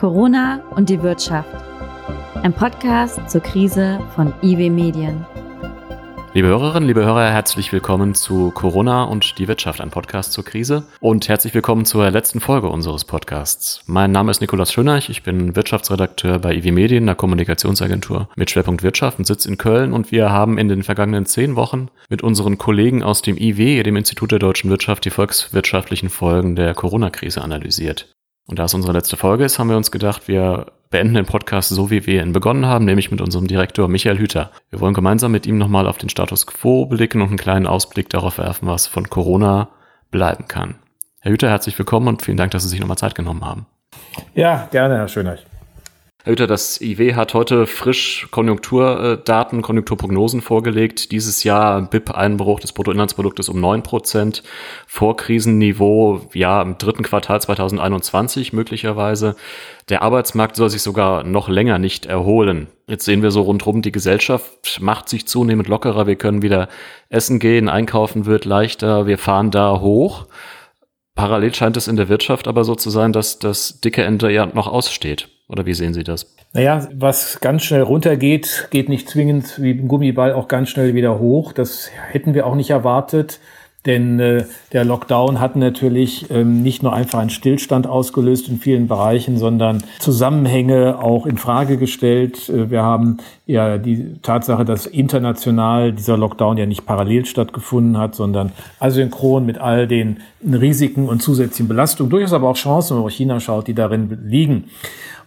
Corona und die Wirtschaft. Ein Podcast zur Krise von IW Medien. Liebe Hörerinnen, liebe Hörer, herzlich willkommen zu Corona und die Wirtschaft, ein Podcast zur Krise. Und herzlich willkommen zur letzten Folge unseres Podcasts. Mein Name ist Nikolaus Schönerich, ich bin Wirtschaftsredakteur bei IW Medien, einer Kommunikationsagentur mit Schwerpunkt Wirtschaft und sitze in Köln. Und wir haben in den vergangenen zehn Wochen mit unseren Kollegen aus dem IW, dem Institut der deutschen Wirtschaft, die volkswirtschaftlichen Folgen der Corona-Krise analysiert. Und da es unsere letzte Folge ist, haben wir uns gedacht, wir beenden den Podcast so, wie wir ihn begonnen haben, nämlich mit unserem Direktor Michael Hüter. Wir wollen gemeinsam mit ihm nochmal auf den Status quo blicken und einen kleinen Ausblick darauf werfen, was von Corona bleiben kann. Herr Hüter, herzlich willkommen und vielen Dank, dass Sie sich nochmal Zeit genommen haben. Ja, gerne, Herr Schönreich. Herr das IW hat heute frisch Konjunkturdaten, Konjunkturprognosen vorgelegt. Dieses Jahr BIP-Einbruch des Bruttoinlandsproduktes um neun Prozent, Vorkrisenniveau, ja, im dritten Quartal 2021 möglicherweise. Der Arbeitsmarkt soll sich sogar noch länger nicht erholen. Jetzt sehen wir so rundherum, die Gesellschaft macht sich zunehmend lockerer. Wir können wieder essen gehen, einkaufen wird leichter, wir fahren da hoch. Parallel scheint es in der Wirtschaft aber so zu sein, dass das dicke Ende ja noch aussteht. Oder wie sehen Sie das? Naja, was ganz schnell runtergeht, geht nicht zwingend wie ein Gummiball auch ganz schnell wieder hoch. Das hätten wir auch nicht erwartet. Denn äh, der Lockdown hat natürlich ähm, nicht nur einfach einen Stillstand ausgelöst in vielen Bereichen, sondern Zusammenhänge auch in Frage gestellt. Äh, wir haben ja die Tatsache, dass international dieser Lockdown ja nicht parallel stattgefunden hat, sondern asynchron mit all den Risiken und zusätzlichen Belastungen, durchaus aber auch Chancen, wenn man auf China schaut, die darin liegen.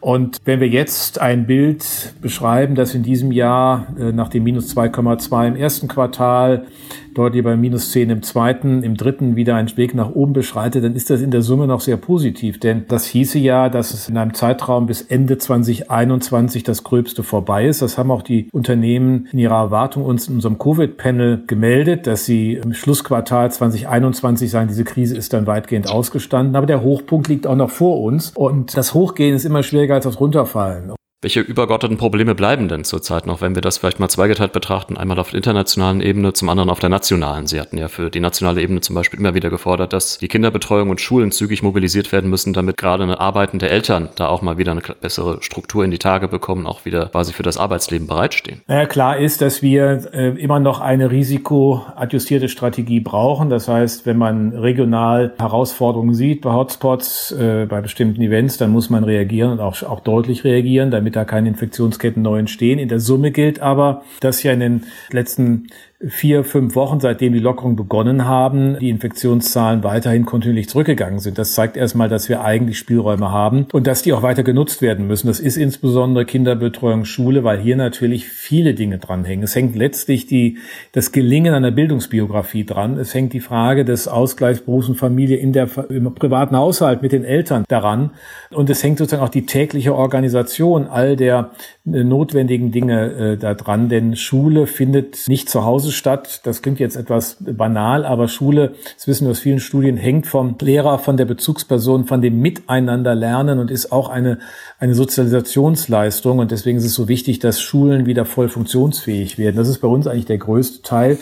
Und wenn wir jetzt ein Bild beschreiben, das in diesem Jahr äh, nach dem minus 2,2 im ersten Quartal deutlich bei minus 10 im zweiten, im dritten wieder einen Weg nach oben beschreitet, dann ist das in der Summe noch sehr positiv. Denn das hieße ja, dass es in einem Zeitraum bis Ende 2021 das Gröbste vorbei ist. Das haben auch die Unternehmen in ihrer Erwartung uns in unserem Covid-Panel gemeldet, dass sie im Schlussquartal 2021 sagen, diese Krise ist dann weitgehend ausgestanden. Aber der Hochpunkt liegt auch noch vor uns. Und das Hochgehen ist immer schwieriger als das Runterfallen. Welche übergeordneten Probleme bleiben denn zurzeit noch, wenn wir das vielleicht mal zweigeteilt betrachten? Einmal auf der internationalen Ebene, zum anderen auf der nationalen. Sie hatten ja für die nationale Ebene zum Beispiel immer wieder gefordert, dass die Kinderbetreuung und Schulen zügig mobilisiert werden müssen, damit gerade eine arbeitende Eltern da auch mal wieder eine bessere Struktur in die Tage bekommen, auch wieder quasi für das Arbeitsleben bereitstehen. Naja, klar ist, dass wir äh, immer noch eine risikoadjustierte Strategie brauchen. Das heißt, wenn man regional Herausforderungen sieht bei Hotspots, äh, bei bestimmten Events, dann muss man reagieren und auch, auch deutlich reagieren, damit damit da keine Infektionsketten neu entstehen. In der Summe gilt aber, dass ja in den letzten vier, fünf Wochen, seitdem die Lockerungen begonnen haben, die Infektionszahlen weiterhin kontinuierlich zurückgegangen sind. Das zeigt erstmal, dass wir eigentlich Spielräume haben und dass die auch weiter genutzt werden müssen. Das ist insbesondere Kinderbetreuung, Schule, weil hier natürlich viele Dinge dranhängen. Es hängt letztlich die, das Gelingen einer Bildungsbiografie dran. Es hängt die Frage des Ausgleichs Berufs und Familie in der, im privaten Haushalt mit den Eltern daran. Und es hängt sozusagen auch die tägliche Organisation all der notwendigen Dinge äh, da dran. Denn Schule findet nicht zu Hause statt. Das klingt jetzt etwas banal, aber Schule, das wissen wir aus vielen Studien, hängt vom Lehrer, von der Bezugsperson, von dem Miteinander lernen und ist auch eine, eine Sozialisationsleistung. Und deswegen ist es so wichtig, dass Schulen wieder voll funktionsfähig werden. Das ist bei uns eigentlich der größte Teil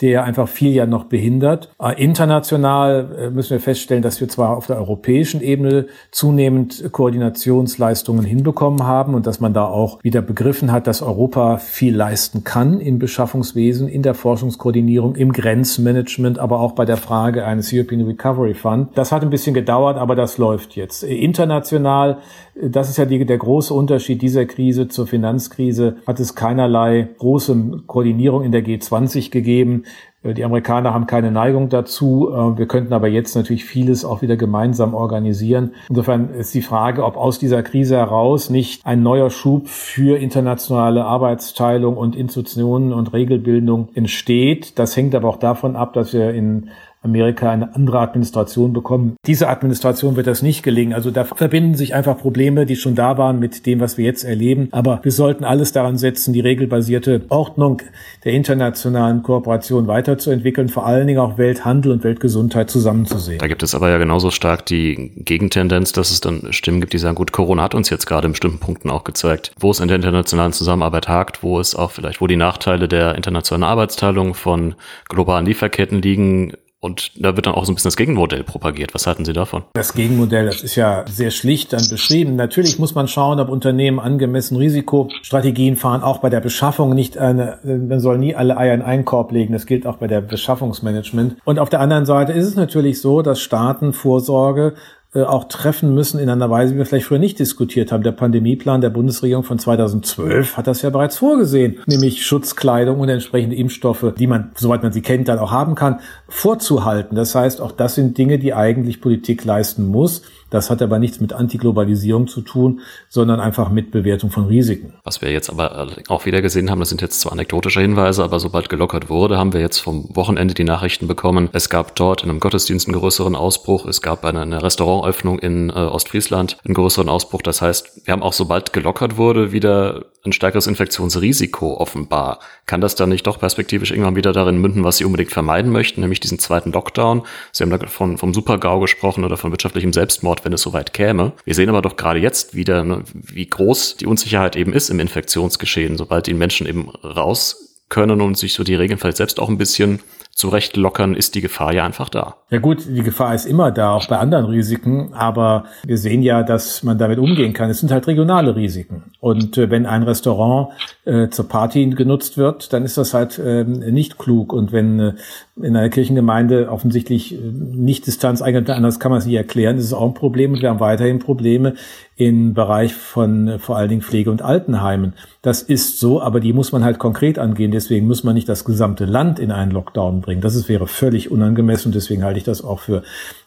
der einfach viel ja noch behindert. Äh, international äh, müssen wir feststellen, dass wir zwar auf der europäischen Ebene zunehmend Koordinationsleistungen hinbekommen haben und dass man da auch wieder begriffen hat, dass Europa viel leisten kann im Beschaffungswesen, in der Forschungskoordinierung, im Grenzmanagement, aber auch bei der Frage eines European Recovery Fund. Das hat ein bisschen gedauert, aber das läuft jetzt. Äh, international, das ist ja die, der große Unterschied dieser Krise zur Finanzkrise, hat es keinerlei große Koordinierung in der G20 gegeben. Äh, die Amerikaner haben keine Neigung dazu. Äh, wir könnten aber jetzt natürlich vieles auch wieder gemeinsam organisieren. Insofern ist die Frage, ob aus dieser Krise heraus nicht ein neuer Schub für internationale Arbeitsteilung und Institutionen und Regelbildung entsteht. Das hängt aber auch davon ab, dass wir in Amerika eine andere Administration bekommen. Diese Administration wird das nicht gelingen. Also da verbinden sich einfach Probleme, die schon da waren mit dem, was wir jetzt erleben. Aber wir sollten alles daran setzen, die regelbasierte Ordnung der internationalen Kooperation weiterzuentwickeln, vor allen Dingen auch Welthandel und Weltgesundheit zusammenzusehen. Da gibt es aber ja genauso stark die Gegentendenz, dass es dann Stimmen gibt, die sagen, gut, Corona hat uns jetzt gerade in bestimmten Punkten auch gezeigt, wo es in der internationalen Zusammenarbeit hakt, wo es auch vielleicht, wo die Nachteile der internationalen Arbeitsteilung von globalen Lieferketten liegen, Und da wird dann auch so ein bisschen das Gegenmodell propagiert. Was halten Sie davon? Das Gegenmodell, das ist ja sehr schlicht dann beschrieben. Natürlich muss man schauen, ob Unternehmen angemessen Risikostrategien fahren, auch bei der Beschaffung nicht eine, man soll nie alle Eier in einen Korb legen. Das gilt auch bei der Beschaffungsmanagement. Und auf der anderen Seite ist es natürlich so, dass Staaten Vorsorge äh, auch treffen müssen in einer Weise, wie wir vielleicht früher nicht diskutiert haben. Der Pandemieplan der Bundesregierung von 2012 hat das ja bereits vorgesehen, nämlich Schutzkleidung und entsprechende Impfstoffe, die man, soweit man sie kennt, dann auch haben kann, vorzuhalten. Das heißt, auch das sind Dinge, die eigentlich Politik leisten muss. Das hat aber nichts mit Antiglobalisierung zu tun, sondern einfach mit Bewertung von Risiken. Was wir jetzt aber auch wieder gesehen haben, das sind jetzt zwar anekdotische Hinweise, aber sobald gelockert wurde, haben wir jetzt vom Wochenende die Nachrichten bekommen. Es gab dort in einem Gottesdienst einen größeren Ausbruch. Es gab eine, eine Restaurantöffnung in äh, Ostfriesland einen größeren Ausbruch. Das heißt, wir haben auch sobald gelockert wurde, wieder ein stärkeres Infektionsrisiko offenbar. Kann das dann nicht doch perspektivisch irgendwann wieder darin münden, was Sie unbedingt vermeiden möchten, nämlich diesen zweiten Lockdown? Sie haben da von, vom Supergau gesprochen oder von wirtschaftlichem Selbstmord, wenn es soweit käme. Wir sehen aber doch gerade jetzt wieder, ne, wie groß die Unsicherheit eben ist im Infektionsgeschehen, sobald die Menschen eben raus können und sich so die Regeln vielleicht selbst auch ein bisschen zurecht lockern, ist die Gefahr ja einfach da. Ja gut, die Gefahr ist immer da, auch bei anderen Risiken, aber wir sehen ja, dass man damit umgehen kann. Es sind halt regionale Risiken. Und äh, wenn ein Restaurant äh, zur Party genutzt wird, dann ist das halt äh, nicht klug. Und wenn äh, in einer Kirchengemeinde offensichtlich äh, nicht Distanz eingehalten anders kann man es nicht erklären, das ist auch ein Problem. Und wir haben weiterhin Probleme im Bereich von äh, vor allen Dingen Pflege- und Altenheimen. Das ist so, aber die muss man halt konkret angehen. Deswegen muss man nicht das gesamte Land in einen Lockdown bringen. Das ist, wäre völlig unangemessen und deswegen halte ich das auch für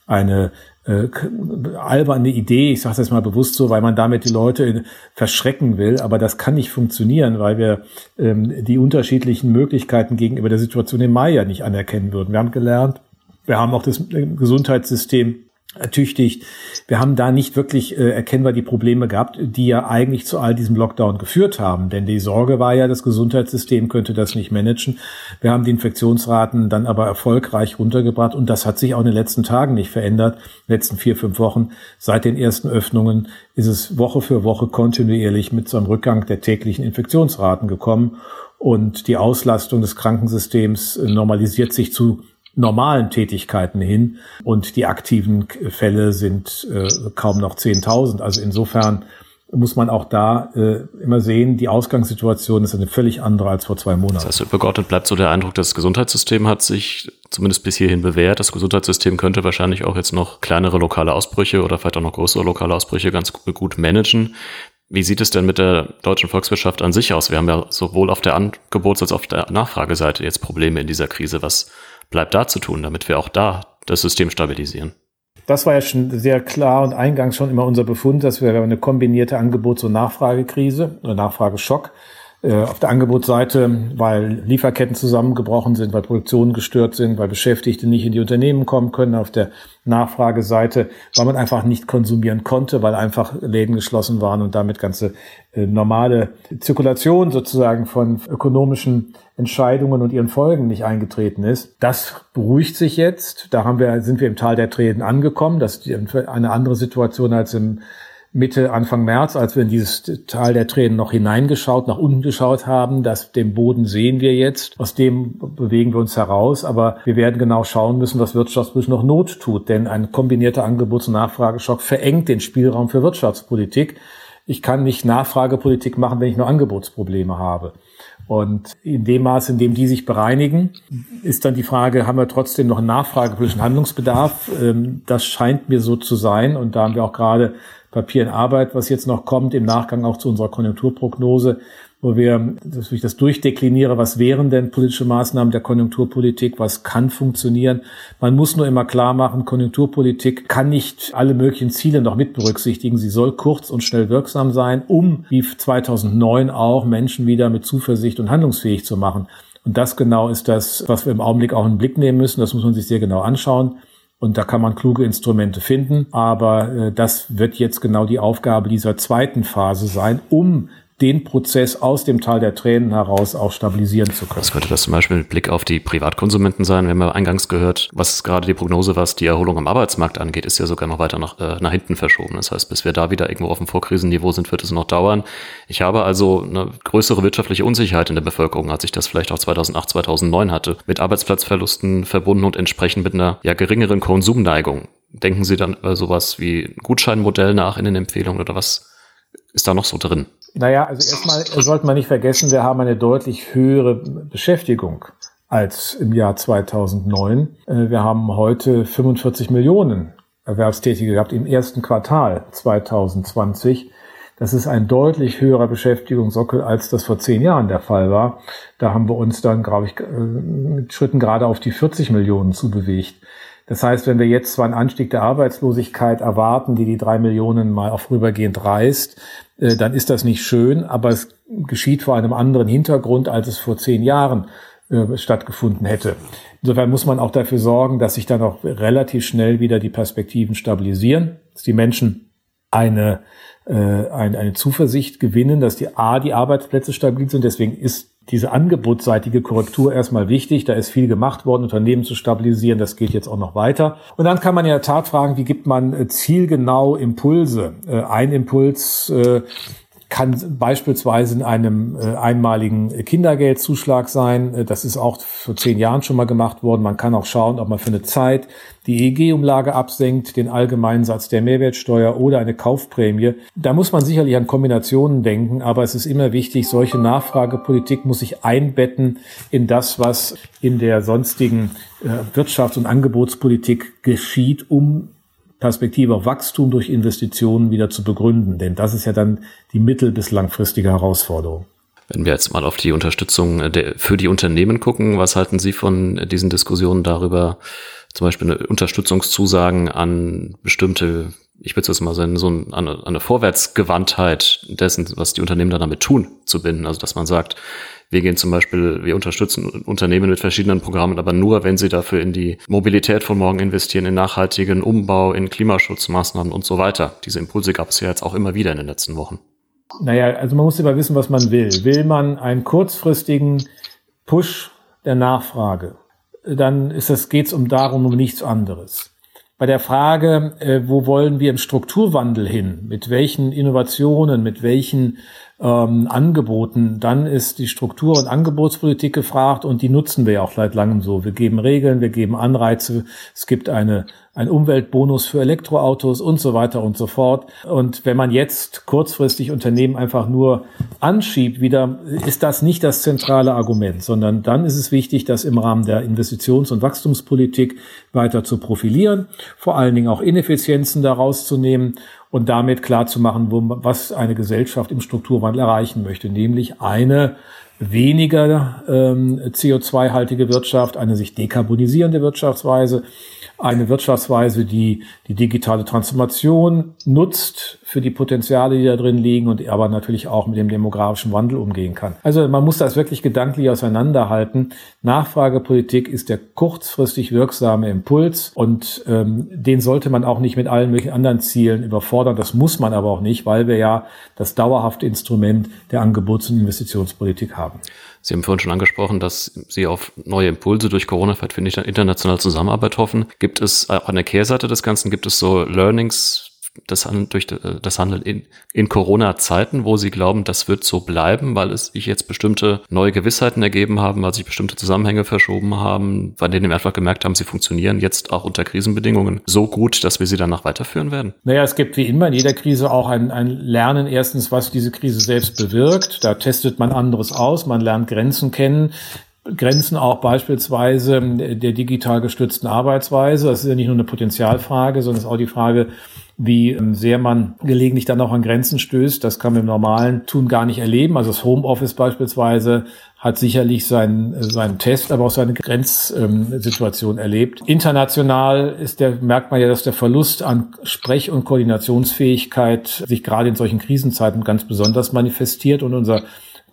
eine äh, alberne Idee, ich sage das mal bewusst so, weil man damit die Leute verschrecken will, aber das kann nicht funktionieren, weil wir ähm, die unterschiedlichen Möglichkeiten gegenüber der Situation im Mai ja nicht anerkennen würden. Wir haben gelernt, wir haben auch das äh, Gesundheitssystem ertüchtigt. Wir haben da nicht wirklich äh, erkennbar die Probleme gehabt, die ja eigentlich zu all diesem Lockdown geführt haben. Denn die Sorge war ja, das Gesundheitssystem könnte das nicht managen. Wir haben die Infektionsraten dann aber erfolgreich runtergebracht und das hat sich auch in den letzten Tagen nicht verändert. In den letzten vier, fünf Wochen seit den ersten Öffnungen ist es Woche für Woche kontinuierlich mit so einem Rückgang der täglichen Infektionsraten gekommen. Und die Auslastung des Krankensystems normalisiert sich zu normalen Tätigkeiten hin und die aktiven Fälle sind äh, kaum noch 10.000. Also insofern muss man auch da äh, immer sehen, die Ausgangssituation ist eine völlig andere als vor zwei Monaten. Das heißt, übergeordnet bleibt so der Eindruck, das Gesundheitssystem hat sich zumindest bis hierhin bewährt. Das Gesundheitssystem könnte wahrscheinlich auch jetzt noch kleinere lokale Ausbrüche oder vielleicht auch noch größere lokale Ausbrüche ganz gut managen. Wie sieht es denn mit der deutschen Volkswirtschaft an sich aus? Wir haben ja sowohl auf der Angebots- als auch auf der Nachfrageseite jetzt Probleme in dieser Krise. Was bleibt da zu tun, damit wir auch da das System stabilisieren? Das war ja schon sehr klar und eingangs schon immer unser Befund, dass wir eine kombinierte Angebots- und Nachfragekrise oder Nachfrageschock äh, auf der Angebotsseite, weil Lieferketten zusammengebrochen sind, weil Produktionen gestört sind, weil Beschäftigte nicht in die Unternehmen kommen können. Auf der Nachfrageseite, weil man einfach nicht konsumieren konnte, weil einfach Läden geschlossen waren und damit ganze äh, normale Zirkulation sozusagen von ökonomischen Entscheidungen und ihren Folgen nicht eingetreten ist. Das beruhigt sich jetzt. Da haben wir, sind wir im Tal der Tränen angekommen. Das ist eine andere Situation als im Mitte, Anfang März, als wir in dieses Tal der Tränen noch hineingeschaut, nach unten geschaut haben, dass den Boden sehen wir jetzt. Aus dem bewegen wir uns heraus. Aber wir werden genau schauen müssen, was wirtschaftspolitisch noch Not tut. Denn ein kombinierter Angebots- und Nachfrageschock verengt den Spielraum für Wirtschaftspolitik. Ich kann nicht Nachfragepolitik machen, wenn ich nur Angebotsprobleme habe. Und in dem Maß, in dem die sich bereinigen, ist dann die Frage, haben wir trotzdem noch einen nachfragepolitischen Handlungsbedarf? Ähm, das scheint mir so zu sein. Und da haben wir auch gerade Papier in Arbeit, was jetzt noch kommt, im Nachgang auch zu unserer Konjunkturprognose, wo wir, dass ich das durchdekliniere, was wären denn politische Maßnahmen der Konjunkturpolitik, was kann funktionieren. Man muss nur immer klar machen, Konjunkturpolitik kann nicht alle möglichen Ziele noch mit berücksichtigen. Sie soll kurz und schnell wirksam sein, um wie 2009 auch Menschen wieder mit Zuversicht und handlungsfähig zu machen. Und das genau ist das, was wir im Augenblick auch in den Blick nehmen müssen. Das muss man sich sehr genau anschauen. Und da kann man kluge Instrumente finden. Aber äh, das wird jetzt genau die Aufgabe dieser zweiten Phase sein, um den Prozess aus dem Tal der Tränen heraus auch stabilisieren zu können. Was könnte das zum Beispiel mit Blick auf die Privatkonsumenten sein? Wir haben ja eingangs gehört, was gerade die Prognose, was die Erholung am Arbeitsmarkt angeht, ist ja sogar noch weiter nach, äh, nach hinten verschoben. Das heißt, bis wir da wieder irgendwo auf dem Vorkrisenniveau sind, wird es noch dauern. Ich habe also eine größere wirtschaftliche Unsicherheit in der Bevölkerung, als ich das vielleicht auch 2008, 2009 hatte, mit Arbeitsplatzverlusten verbunden und entsprechend mit einer ja geringeren Konsumneigung. Denken Sie dann über sowas wie Gutscheinmodell nach in den Empfehlungen oder was ist da noch so drin? Naja, also erstmal sollte man nicht vergessen, wir haben eine deutlich höhere Beschäftigung als im Jahr 2009. Äh, wir haben heute 45 Millionen Erwerbstätige gehabt im ersten Quartal 2020. Das ist ein deutlich höherer Beschäftigungssockel, als das vor zehn Jahren der Fall war. Da haben wir uns dann, glaube ich, äh, mit Schritten gerade auf die 40 Millionen zubewegt. Das heißt, wenn wir jetzt zwar einen Anstieg der Arbeitslosigkeit erwarten, die die drei Millionen mal auf vorübergehend reißt, äh, dann ist das nicht schön, aber es geschieht vor einem anderen Hintergrund, als es vor zehn Jahren äh, stattgefunden hätte. Insofern muss man auch dafür sorgen, dass sich dann auch relativ schnell wieder die Perspektiven stabilisieren, dass die Menschen eine, äh, eine, eine Zuversicht gewinnen, dass die A, die Arbeitsplätze stabil sind. Deswegen ist diese angebotsseitige Korrektur erstmal wichtig. Da ist viel gemacht worden, Unternehmen zu stabilisieren. Das geht jetzt auch noch weiter. Und dann kann man in der Tat fragen, wie gibt man äh, zielgenau Impulse? Äh, ein Impuls äh, kann beispielsweise in einem äh, einmaligen Kindergeldzuschlag sein. Äh, das ist auch vor zehn Jahren schon mal gemacht worden. Man kann auch schauen, ob man für eine Zeit die EEG-Umlage absenkt, den allgemeinen Satz der Mehrwertsteuer oder eine Kaufprämie. Da muss man sicherlich an Kombinationen denken, aber es ist immer wichtig, solche Nachfragepolitik muss sich einbetten in das, was in der sonstigen äh, Wirtschafts- und Angebotspolitik geschieht, um Perspektive auf Wachstum durch Investitionen wieder zu begründen. Denn das ist ja dann die mittel- bis langfristige Herausforderung. Wenn wir jetzt mal auf die Unterstützung für die Unternehmen gucken, was halten Sie von diesen Diskussionen darüber, zum Beispiel Unterstützungszusagen an bestimmte, ich würde es mal sagen, so eine, eine Vorwärtsgewandtheit dessen, was die Unternehmen da damit tun, zu binden. Also dass man sagt, wir gehen zum Beispiel, wir unterstützen Unternehmen mit verschiedenen Programmen, aber nur, wenn sie dafür in die Mobilität von morgen investieren, in nachhaltigen Umbau, in Klimaschutzmaßnahmen und so weiter. Diese Impulse gab es ja jetzt auch immer wieder in den letzten Wochen. Naja, also man muss immer wissen, was man will. Will man einen kurzfristigen Push der Nachfrage, dann ist das, geht's um darum, um nichts anderes. Bei der Frage, äh, wo wollen wir im Strukturwandel hin, mit welchen Innovationen, mit welchen ähm, Angeboten, dann ist die Struktur- und Angebotspolitik gefragt und die nutzen wir ja auch seit langem so. Wir geben Regeln, wir geben Anreize, es gibt eine, ein Umweltbonus für Elektroautos und so weiter und so fort. Und wenn man jetzt kurzfristig Unternehmen einfach nur anschiebt, wieder ist das nicht das zentrale Argument, sondern dann ist es wichtig, das im Rahmen der Investitions- und Wachstumspolitik weiter zu profilieren, vor allen Dingen auch Ineffizienzen daraus zu nehmen und damit klar zu machen, wo, was eine Gesellschaft im Strukturwandel erreichen möchte, nämlich eine weniger ähm, CO2-haltige Wirtschaft, eine sich dekarbonisierende Wirtschaftsweise, eine Wirtschaftsweise, die die digitale Transformation nutzt für die Potenziale, die da drin liegen und aber natürlich auch mit dem demografischen Wandel umgehen kann. Also man muss das wirklich gedanklich auseinanderhalten. Nachfragepolitik ist der kurzfristig wirksame Impuls und ähm, den sollte man auch nicht mit allen möglichen anderen Zielen überfordern. Das muss man aber auch nicht, weil wir ja das dauerhafte Instrument der Angebots- und Investitionspolitik haben. Sie haben vorhin schon angesprochen, dass Sie auf neue Impulse durch Corona, vielleicht finde ich, internationale Zusammenarbeit hoffen. Gibt es äh, an der Kehrseite des Ganzen, gibt es so Learnings das Handeln durch äh, das Handeln in, in Corona-Zeiten, wo Sie glauben, das wird so bleiben, weil es sich jetzt bestimmte neue Gewissheiten ergeben haben, weil sich bestimmte Zusammenhänge verschoben haben, bei denen wir einfach gemerkt haben, sie funktionieren jetzt auch unter Krisenbedingungen so gut, dass wir sie danach weiterführen werden? Naja, es gibt wie immer in jeder Krise auch ein, ein Lernen erstens, was diese Krise selbst bewirkt. Da testet man anderes aus, man lernt Grenzen kennen. Grenzen auch beispielsweise der digital gestützten Arbeitsweise. Das ist ja nicht nur eine Potenzialfrage, sondern es ist auch die Frage, wie ähm, sehr man gelegentlich dann auch an Grenzen stößt. Das kann man im normalen Tun gar nicht erleben. Also das Homeoffice beispielsweise hat sicherlich seinen, seinen Test, aber auch seine Grenzsituation erlebt. International ist der, merkt man ja, dass der Verlust an Sprech- und Koordinationsfähigkeit sich gerade in solchen Krisenzeiten ganz besonders manifestiert und unser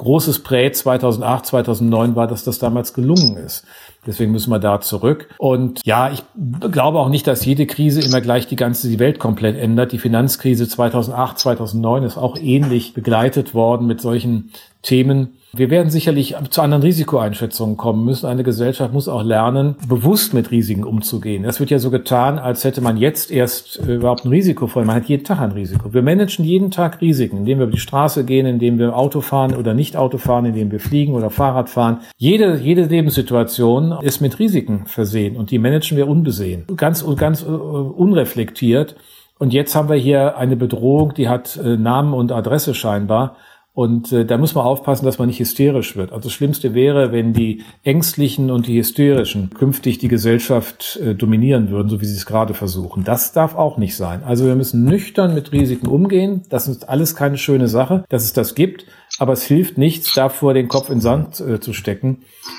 großes Prä 2008, 2009 war, dass das damals gelungen ist. Deswegen müssen wir da zurück. Und ja, ich glaube auch nicht, dass jede Krise immer gleich die ganze die Welt komplett ändert. Die Finanzkrise 2008, 2009 ist auch ähnlich begleitet worden mit solchen Themen. Wir werden sicherlich zu anderen Risikoeinschätzungen kommen müssen. Eine Gesellschaft muss auch lernen, bewusst mit Risiken umzugehen. Es wird ja so getan, als hätte man jetzt erst äh, überhaupt ein Risiko vor. Man hat jeden Tag ein Risiko. Wir managen jeden Tag Risiken, indem wir über die Straße gehen, indem wir Auto fahren oder nicht Auto fahren, indem wir fliegen oder Fahrrad fahren. Jede, jede Lebenssituation ist mit Risiken versehen und die managen wir unbesehen, ganz, ganz uh, unreflektiert. Und jetzt haben wir hier eine Bedrohung, die hat äh, Namen und Adresse scheinbar. Und äh, da muss man aufpassen, dass man nicht hysterisch wird. Also das Schlimmste wäre, wenn die Ängstlichen und die Hysterischen künftig die Gesellschaft äh, dominieren würden, so wie sie es gerade versuchen. Das darf auch nicht sein. Also wir müssen nüchtern mit Risiken umgehen. Das ist alles keine schöne Sache, dass es das gibt. Aber es hilft nichts, davor den Kopf in Sand äh, zu stecken,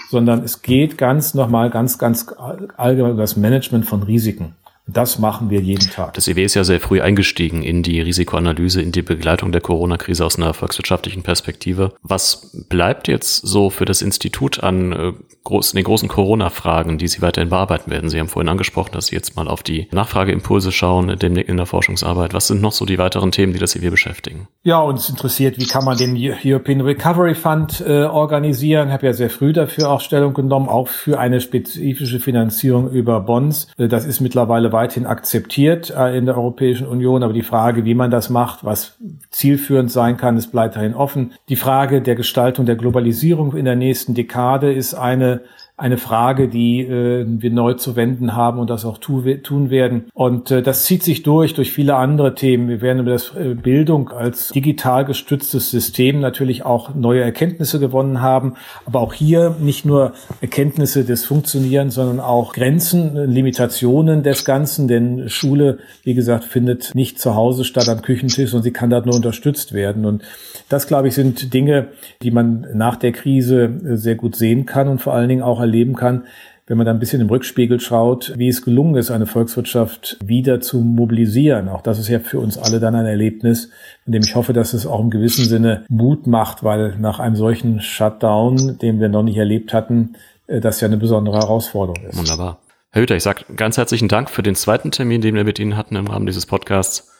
sondern es geht ganz nochmal ganz, ganz allgemein um das Management von Risiken. Das machen wir jeden Tag. Das EW ist ja sehr früh eingestiegen in die Risikoanalyse, in die Begleitung der Corona-Krise aus einer volkswirtschaftlichen Perspektive. Was bleibt jetzt so für das Institut an äh, groß, den großen Corona-Fragen, die Sie weiterhin bearbeiten werden? Sie haben vorhin angesprochen, dass Sie jetzt mal auf die Nachfrageimpulse schauen in der Forschungsarbeit. Was sind noch so die weiteren Themen, die das EW beschäftigen? Ja, uns interessiert, wie kann man den European Recovery Fund äh, organisieren. Ich habe ja sehr früh dafür auch Stellung genommen, auch für eine spezifische Finanzierung über Bonds. Äh, das ist mittlerweile weithin akzeptiert äh, in der Europäischen Union. Aber die Frage, wie man das macht, was zielführend sein kann, ist weiterhin offen. Die Frage der Gestaltung der Globalisierung in der nächsten Dekade ist eine eine Frage, die äh, wir neu zu wenden haben und das auch tu, tun werden. Und äh, das zieht sich durch, durch viele andere Themen. Wir werden über das äh, Bildung als digital gestütztes System natürlich auch neue Erkenntnisse gewonnen haben. Aber auch hier nicht nur Erkenntnisse des Funktionierens, sondern auch Grenzen, Limitationen des Ganzen. Denn Schule, wie gesagt, findet nicht zu Hause statt am Küchentisch und sie kann dort nur unterstützt werden. Und das, glaube ich, sind Dinge, die man nach der Krise äh, sehr gut sehen kann und vor allen Dingen auch erleben kann, wenn man da ein bisschen im Rückspiegel schaut, wie es gelungen ist, eine Volkswirtschaft wieder zu mobilisieren. Auch das ist ja für uns alle dann ein Erlebnis, in dem ich hoffe, dass es auch im gewissen Sinne Mut macht, weil nach einem solchen Shutdown, den wir noch nicht erlebt hatten, äh, das ja eine besondere Herausforderung ist. Wunderbar. Herr Hüter, ich sage ganz herzlichen Dank für den zweiten Termin, den wir mit Ihnen hatten im Rahmen dieses Podcasts.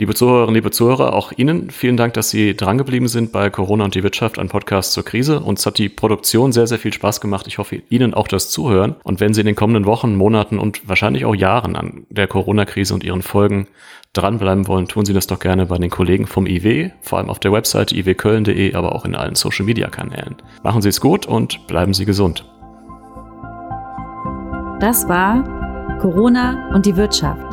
Liebe Zuhörerinnen, liebe Zuhörer, auch Ihnen vielen Dank, dass Sie drangeblieben sind bei Corona und die Wirtschaft, ein Podcast zur Krise. Uns hat die Produktion sehr, sehr viel Spaß gemacht. Ich hoffe, Ihnen auch das Zuhören. Und wenn Sie in den kommenden Wochen, Monaten und wahrscheinlich auch Jahren an der Corona-Krise und ihren Folgen dranbleiben wollen, tun Sie das doch gerne bei den Kollegen vom IW, vor allem auf der Webseite iwköln.de, aber auch in allen Social-Media-Kanälen. Machen Sie es gut und bleiben Sie gesund. Das war Corona und die Wirtschaft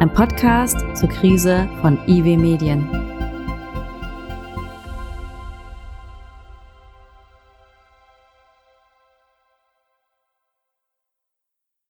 ein Podcast zur Krise von IW Medien.